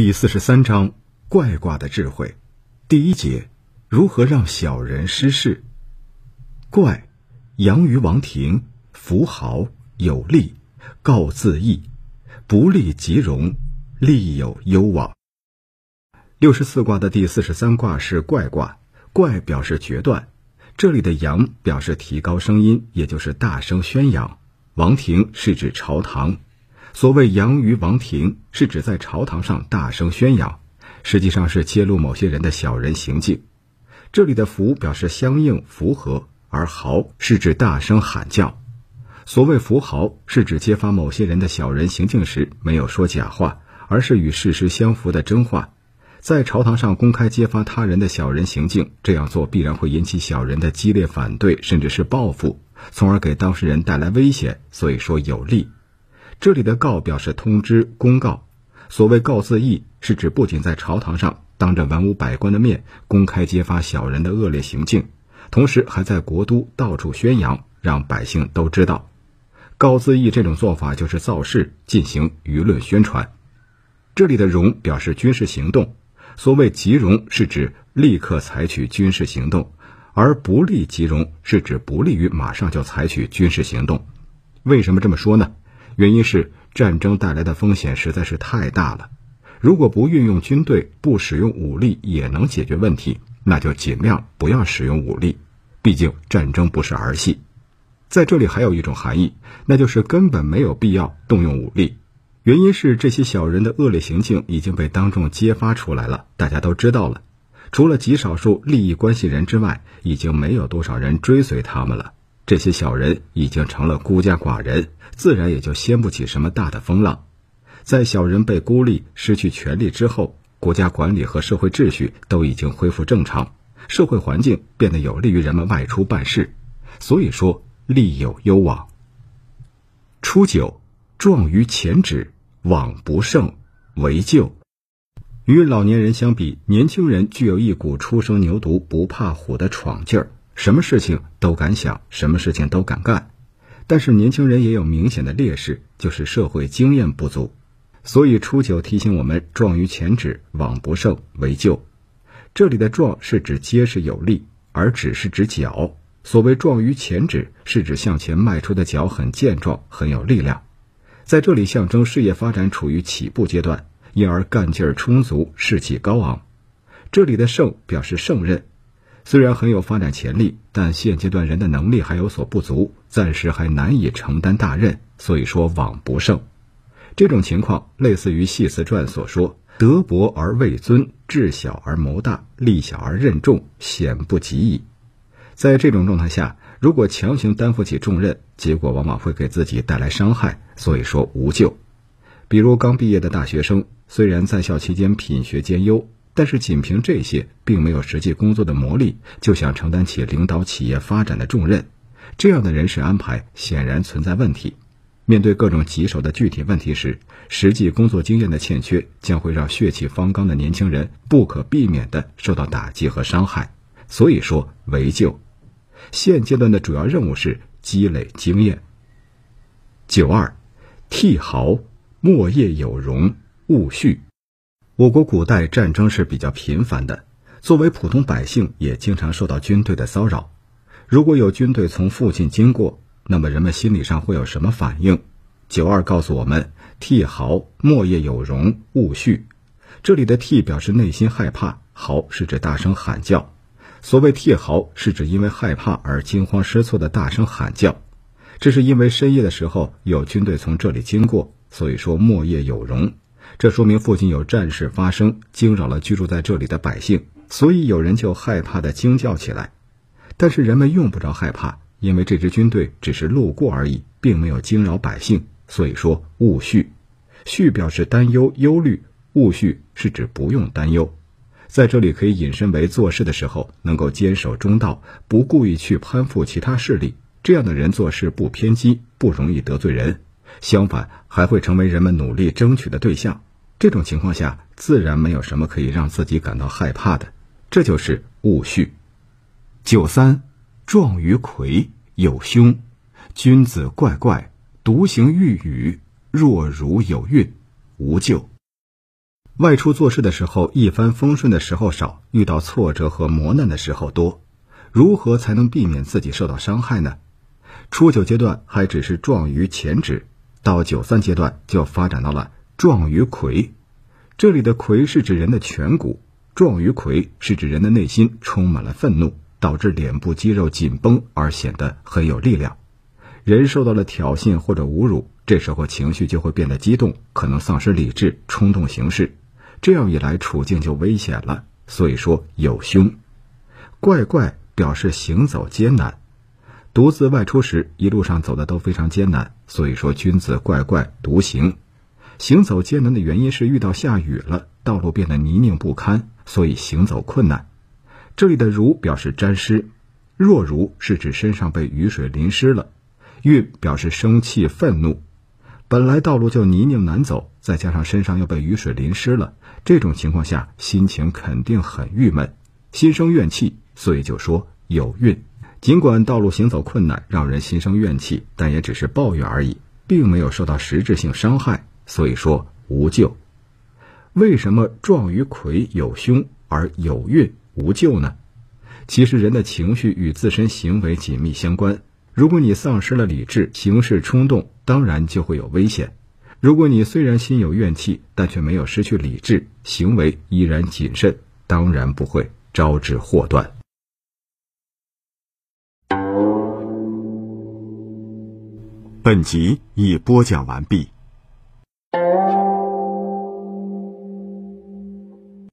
第四十三章怪卦的智慧，第一节如何让小人失势。怪，阳于王庭，福豪有利，告自义，不利即荣，利有攸往。六十四卦的第四十三卦是怪卦，怪表示决断。这里的阳表示提高声音，也就是大声宣扬。王庭是指朝堂。所谓“扬于王庭”，是指在朝堂上大声宣扬，实际上是揭露某些人的小人行径。这里的“符”表示相应、符合，而“豪”是指大声喊叫。所谓“符豪”，是指揭发某些人的小人行径时，没有说假话，而是与事实相符的真话。在朝堂上公开揭发他人的小人行径，这样做必然会引起小人的激烈反对，甚至是报复，从而给当事人带来危险。所以说有利。这里的“告”表示通知、公告。所谓“告自义”，是指不仅在朝堂上当着文武百官的面公开揭发小人的恶劣行径，同时还在国都到处宣扬，让百姓都知道。告自义这种做法就是造势，进行舆论宣传。这里的“容”表示军事行动。所谓“即容”，是指立刻采取军事行动；而“不利即容”，是指不利于马上就采取军事行动。为什么这么说呢？原因是战争带来的风险实在是太大了，如果不运用军队，不使用武力也能解决问题，那就尽量不要使用武力。毕竟战争不是儿戏。在这里还有一种含义，那就是根本没有必要动用武力。原因是这些小人的恶劣行径已经被当众揭发出来了，大家都知道了。除了极少数利益关系人之外，已经没有多少人追随他们了。这些小人已经成了孤家寡人，自然也就掀不起什么大的风浪。在小人被孤立、失去权力之后，国家管理和社会秩序都已经恢复正常，社会环境变得有利于人们外出办事。所以说，利有攸往。初九，壮于前指，往不胜，为救。与老年人相比，年轻人具有一股初生牛犊不怕虎的闯劲儿。什么事情都敢想，什么事情都敢干，但是年轻人也有明显的劣势，就是社会经验不足。所以初九提醒我们：壮于前指，往不胜为救。这里的“壮”是指结实有力，而“指”是指脚。所谓“壮于前指”，是指向前迈出的脚很健壮，很有力量。在这里象征事业发展处于起步阶段，因而干劲儿充足，士气高昂。这里的“胜”表示胜任。虽然很有发展潜力，但现阶段人的能力还有所不足，暂时还难以承担大任，所以说往不胜。这种情况类似于《系辞传》所说：“德薄而位尊，智小而谋大，力小而任重，险不及矣。”在这种状态下，如果强行担负起重任，结果往往会给自己带来伤害，所以说无救。比如刚毕业的大学生，虽然在校期间品学兼优。但是仅凭这些，并没有实际工作的磨砺，就想承担起领导企业发展的重任，这样的人事安排显然存在问题。面对各种棘手的具体问题时，实际工作经验的欠缺，将会让血气方刚的年轻人不可避免地受到打击和伤害。所以说，为救，现阶段的主要任务是积累经验。九二，替豪，莫业有容，勿恤。我国古代战争是比较频繁的，作为普通百姓也经常受到军队的骚扰。如果有军队从附近经过，那么人们心理上会有什么反应？九二告诉我们：替豪，莫业有容，勿恤。这里的替表示内心害怕，豪是指大声喊叫。所谓替豪，是指因为害怕而惊慌失措的大声喊叫。这是因为深夜的时候有军队从这里经过，所以说莫业有容。这说明附近有战事发生，惊扰了居住在这里的百姓，所以有人就害怕的惊叫起来。但是人们用不着害怕，因为这支军队只是路过而已，并没有惊扰百姓。所以说勿恤，恤表示担忧、忧虑，勿恤是指不用担忧。在这里可以引申为做事的时候能够坚守中道，不故意去攀附其他势力，这样的人做事不偏激，不容易得罪人，相反还会成为人们努力争取的对象。这种情况下，自然没有什么可以让自己感到害怕的，这就是戊戌。九三，壮于魁，有凶，君子怪怪，独行御宇，若如有孕，无咎。外出做事的时候，一帆风顺的时候少，遇到挫折和磨难的时候多。如何才能避免自己受到伤害呢？初九阶段还只是壮于前指，到九三阶段就发展到了壮于魁。这里的魁是指人的颧骨，壮于魁是指人的内心充满了愤怒，导致脸部肌肉紧绷而显得很有力量。人受到了挑衅或者侮辱，这时候情绪就会变得激动，可能丧失理智，冲动行事。这样一来，处境就危险了。所以说有凶，怪怪表示行走艰难。独自外出时，一路上走的都非常艰难。所以说君子怪怪独行，行走艰难的原因是遇到下雨了，道路变得泥泞不堪，所以行走困难。这里的如表示沾湿，若如是指身上被雨水淋湿了。运表示生气愤怒。本来道路就泥泞难走，再加上身上又被雨水淋湿了，这种情况下心情肯定很郁闷，心生怨气，所以就说有运。尽管道路行走困难，让人心生怨气，但也只是抱怨而已，并没有受到实质性伤害，所以说无救。为什么壮于魁有凶而有运无救呢？其实人的情绪与自身行为紧密相关。如果你丧失了理智，行事冲动，当然就会有危险；如果你虽然心有怨气，但却没有失去理智，行为依然谨慎，当然不会招致祸端。本集已播讲完毕。